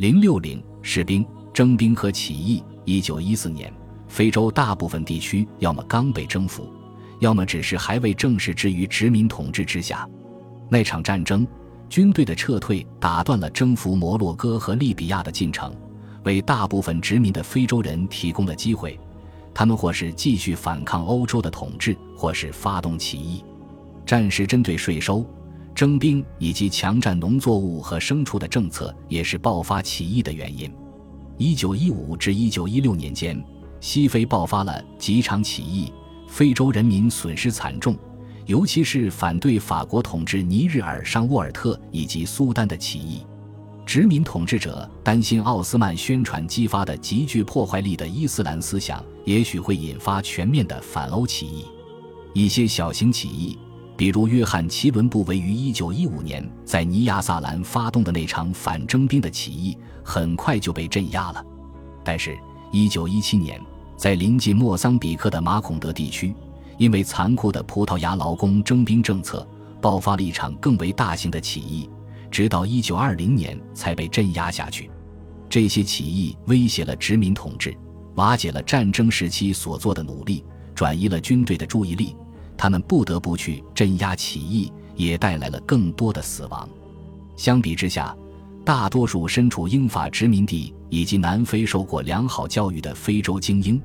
零六零士兵征兵和起义。一九一四年，非洲大部分地区要么刚被征服，要么只是还未正式置于殖民统治之下。那场战争，军队的撤退打断了征服摩洛哥和利比亚的进程，为大部分殖民的非洲人提供了机会。他们或是继续反抗欧洲的统治，或是发动起义。战时针对税收、征兵以及强占农作物和牲畜的政策，也是爆发起义的原因。一九一五至一九一六年间，西非爆发了几场起义，非洲人民损失惨重，尤其是反对法国统治尼日尔上沃尔特以及苏丹的起义。殖民统治者担心奥斯曼宣传激发的极具破坏力的伊斯兰思想，也许会引发全面的反欧起义。一些小型起义，比如约翰·齐伦布于1915年在尼亚萨兰发动的那场反征兵的起义，很快就被镇压了。但是，1917年，在临近莫桑比克的马孔德地区，因为残酷的葡萄牙劳工征兵政策，爆发了一场更为大型的起义。直到一九二零年才被镇压下去。这些起义威胁了殖民统治，瓦解了战争时期所做的努力，转移了军队的注意力。他们不得不去镇压起义，也带来了更多的死亡。相比之下，大多数身处英法殖民地以及南非受过良好教育的非洲精英，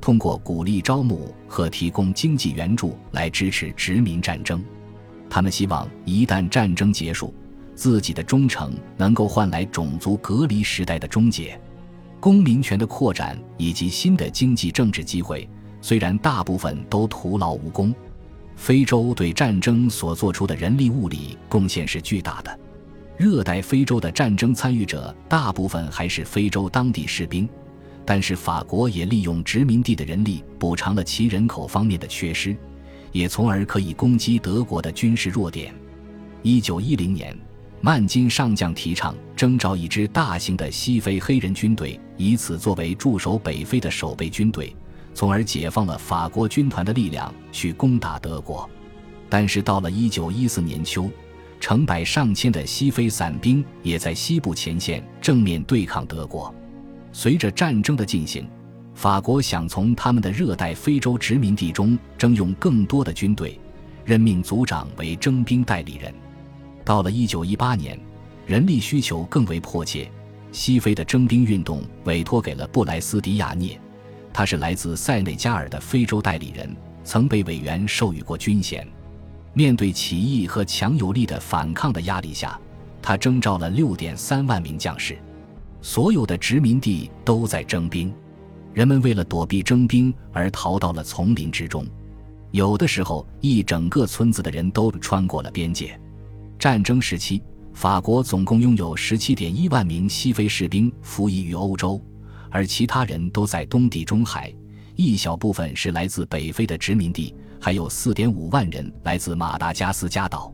通过鼓励招募和提供经济援助来支持殖民战争。他们希望一旦战争结束。自己的忠诚能够换来种族隔离时代的终结，公民权的扩展以及新的经济政治机会，虽然大部分都徒劳无功。非洲对战争所做出的人力物力贡献是巨大的。热带非洲的战争参与者大部分还是非洲当地士兵，但是法国也利用殖民地的人力补偿了其人口方面的缺失，也从而可以攻击德国的军事弱点。一九一零年。曼金上将提倡征召一支大型的西非黑人军队，以此作为驻守北非的守备军队，从而解放了法国军团的力量去攻打德国。但是到了1914年秋，成百上千的西非散兵也在西部前线正面对抗德国。随着战争的进行，法国想从他们的热带非洲殖民地中征用更多的军队，任命族长为征兵代理人。到了一九一八年，人力需求更为迫切，西非的征兵运动委托给了布莱斯迪亚涅，他是来自塞内加尔的非洲代理人，曾被委员授予过军衔。面对起义和强有力的反抗的压力下，他征召了六点三万名将士。所有的殖民地都在征兵，人们为了躲避征兵而逃到了丛林之中，有的时候一整个村子的人都穿过了边界。战争时期，法国总共拥有十七点一万名西非士兵服役于欧洲，而其他人都在东地中海，一小部分是来自北非的殖民地，还有四点五万人来自马达加斯加岛。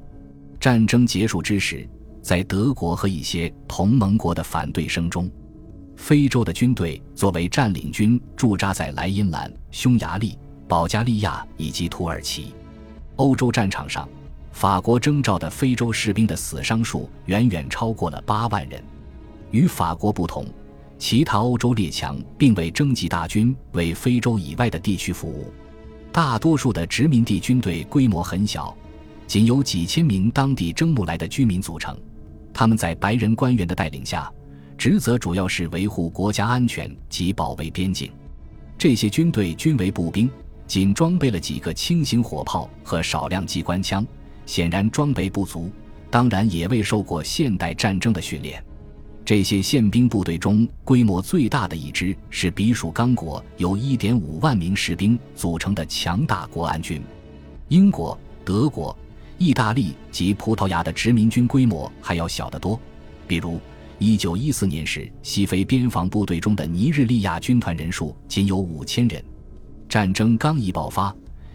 战争结束之时，在德国和一些同盟国的反对声中，非洲的军队作为占领军驻扎在莱茵兰、匈牙利、保加利亚以及土耳其。欧洲战场上。法国征召的非洲士兵的死伤数远远超过了八万人。与法国不同，其他欧洲列强并未征集大军为非洲以外的地区服务。大多数的殖民地军队规模很小，仅由几千名当地征募来的居民组成。他们在白人官员的带领下，职责主要是维护国家安全及保卫边境。这些军队均为步兵，仅装备了几个轻型火炮和少量机关枪。显然装备不足，当然也未受过现代战争的训练。这些宪兵部队中规模最大的一支是比属刚果由1.5万名士兵组成的强大国安军。英国、德国、意大利及葡萄牙的殖民军规模还要小得多。比如，1914年时，西非边防部队中的尼日利亚军团人数仅有5000人。战争刚一爆发。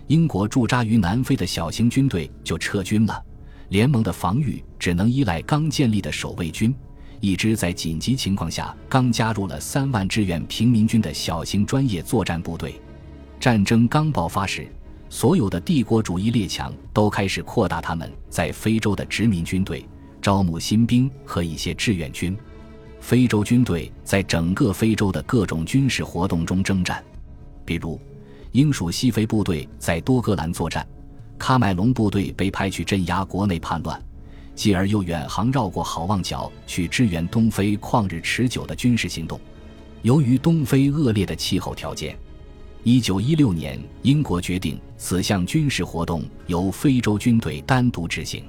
英国驻扎于南非的小型军队就撤军了，联盟的防御只能依赖刚建立的守卫军，一支在紧急情况下刚加入了三万志愿平民军的小型专业作战部队。战争刚爆发时，所有的帝国主义列强都开始扩大他们在非洲的殖民军队，招募新兵和一些志愿军。非洲军队在整个非洲的各种军事活动中征战，比如英属西非部队在多格兰作战，喀麦隆部队被派去镇压国内叛乱，继而又远航绕过好望角去支援东非旷日持久的军事行动。由于东非恶劣的气候条件，一九一六年英国决定此项军事活动由非洲军队单独执行。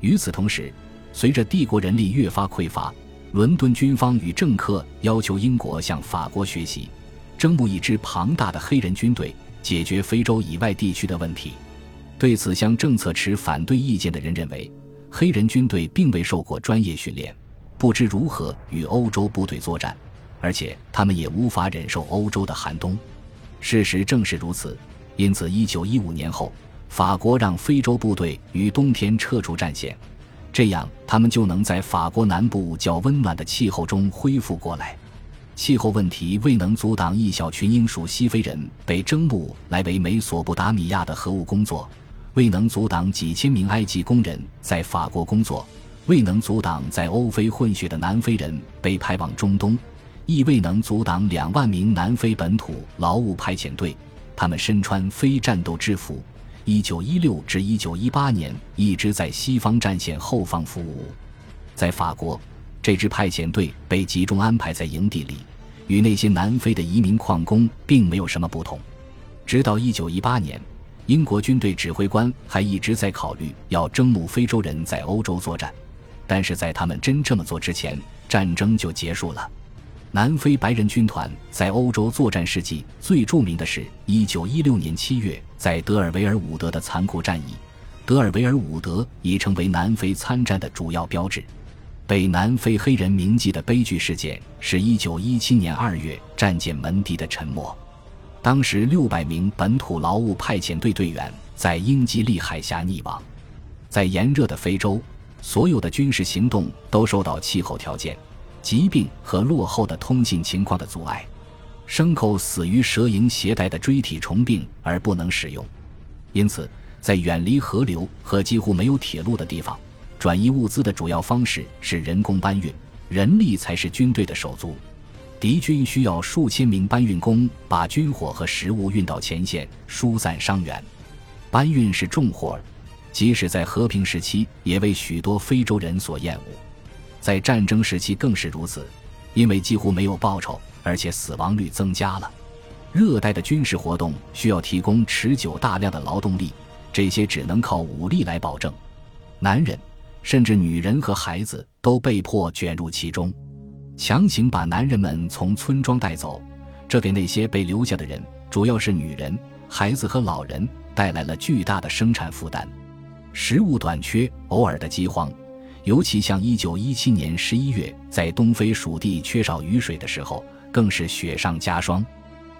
与此同时，随着帝国人力越发匮乏。伦敦军方与政客要求英国向法国学习，征募一支庞大的黑人军队，解决非洲以外地区的问题。对此项政策持反对意见的人认为，黑人军队并未受过专业训练，不知如何与欧洲部队作战，而且他们也无法忍受欧洲的寒冬。事实正是如此，因此，1915年后，法国让非洲部队于冬天撤出战线。这样，他们就能在法国南部较温暖的气候中恢复过来。气候问题未能阻挡一小群英属西非人被征募来为美索不达米亚的核武工作，未能阻挡几千名埃及工人在法国工作，未能阻挡在欧非混血的南非人被派往中东，亦未能阻挡两万名南非本土劳务派遣队，他们身穿非战斗制服。一九一六至一九一八年，一直在西方战线后方服务。在法国，这支派遣队被集中安排在营地里，与那些南非的移民矿工并没有什么不同。直到一九一八年，英国军队指挥官还一直在考虑要征募非洲人在欧洲作战，但是在他们真这么做之前，战争就结束了。南非白人军团在欧洲作战事迹最著名的是1916年7月在德尔维尔伍德的残酷战役。德尔维尔伍德已成为南非参战的主要标志。被南非黑人铭记的悲剧事件是1917年2月战舰门迪的沉没。当时600名本土劳务派遣队队员在英吉利海峡溺亡。在炎热的非洲，所有的军事行动都受到气候条件。疾病和落后的通信情况的阻碍，牲口死于蛇蝇携带的锥体虫病而不能使用，因此在远离河流和几乎没有铁路的地方，转移物资的主要方式是人工搬运，人力才是军队的手足。敌军需要数千名搬运工把军火和食物运到前线，疏散伤员。搬运是重活，即使在和平时期，也为许多非洲人所厌恶。在战争时期更是如此，因为几乎没有报酬，而且死亡率增加了。热带的军事活动需要提供持久大量的劳动力，这些只能靠武力来保证。男人，甚至女人和孩子都被迫卷入其中，强行把男人们从村庄带走，这给那些被留下的人，主要是女人、孩子和老人，带来了巨大的生产负担。食物短缺，偶尔的饥荒。尤其像1917年11月，在东非属地缺少雨水的时候，更是雪上加霜。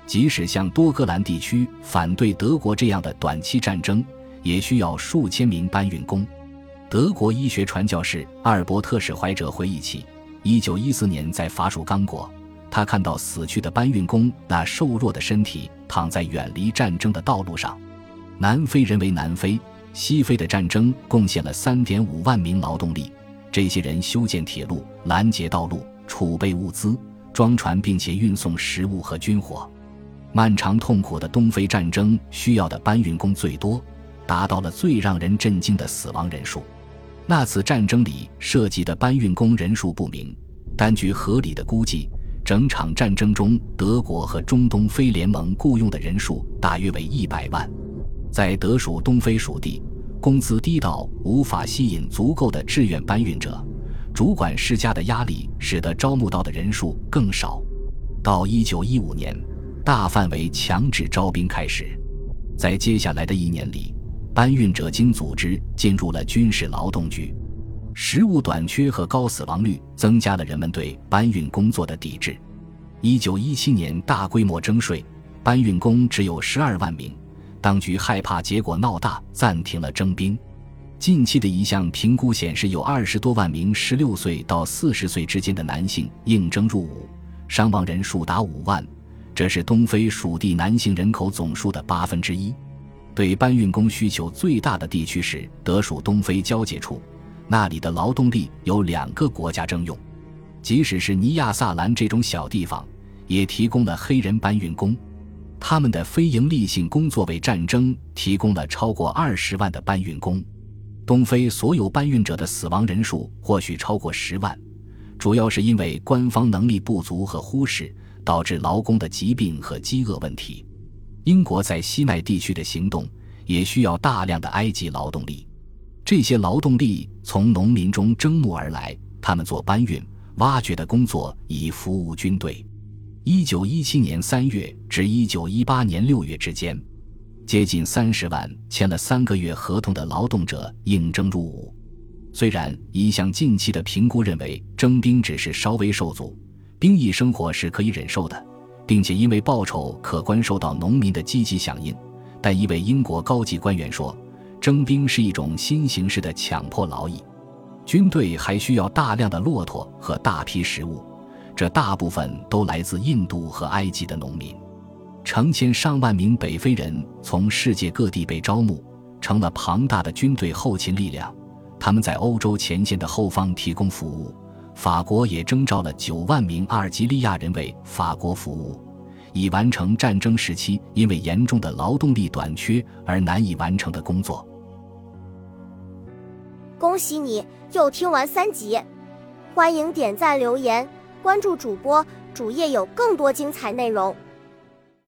即使像多格兰地区反对德国这样的短期战争，也需要数千名搬运工。德国医学传教士阿尔伯特·史怀哲回忆起，1914年在法属刚果，他看到死去的搬运工那瘦弱的身体躺在远离战争的道路上。南非人为南非。西非的战争贡献了三点五万名劳动力，这些人修建铁路、拦截道路、储备物资、装船，并且运送食物和军火。漫长痛苦的东非战争需要的搬运工最多，达到了最让人震惊的死亡人数。那次战争里涉及的搬运工人数不明，但据合理的估计，整场战争中德国和中东非联盟雇佣的人数大约为一百万。在德属东非属地，工资低到无法吸引足够的志愿搬运者，主管施加的压力使得招募到的人数更少。到1915年，大范围强制招兵开始。在接下来的一年里，搬运者经组织进入了军事劳动局。食物短缺和高死亡率增加了人们对搬运工作的抵制。1917年大规模征税，搬运工只有12万名。当局害怕结果闹大，暂停了征兵。近期的一项评估显示，有二十多万名十六岁到四十岁之间的男性应征入伍，伤亡人数达五万，这是东非属地男性人口总数的八分之一。对搬运工需求最大的地区是德属东非交界处，那里的劳动力由两个国家征用。即使是尼亚萨兰这种小地方，也提供了黑人搬运工。他们的非营利性工作为战争提供了超过二十万的搬运工。东非所有搬运者的死亡人数或许超过十万，主要是因为官方能力不足和忽视，导致劳工的疾病和饥饿问题。英国在西奈地区的行动也需要大量的埃及劳动力，这些劳动力从农民中征募而来，他们做搬运、挖掘的工作，以服务军队。一九一七年三月至一九一八年六月之间，接近三十万签了三个月合同的劳动者应征入伍。虽然一项近期的评估认为征兵只是稍微受阻，兵役生活是可以忍受的，并且因为报酬可观受到农民的积极响应，但一位英国高级官员说，征兵是一种新形式的强迫劳役。军队还需要大量的骆驼和大批食物。这大部分都来自印度和埃及的农民，成千上万名北非人从世界各地被招募，成了庞大的军队后勤力量。他们在欧洲前线的后方提供服务。法国也征召了九万名阿尔及利亚人为法国服务，以完成战争时期因为严重的劳动力短缺而难以完成的工作。恭喜你又听完三集，欢迎点赞留言。关注主播，主页有更多精彩内容。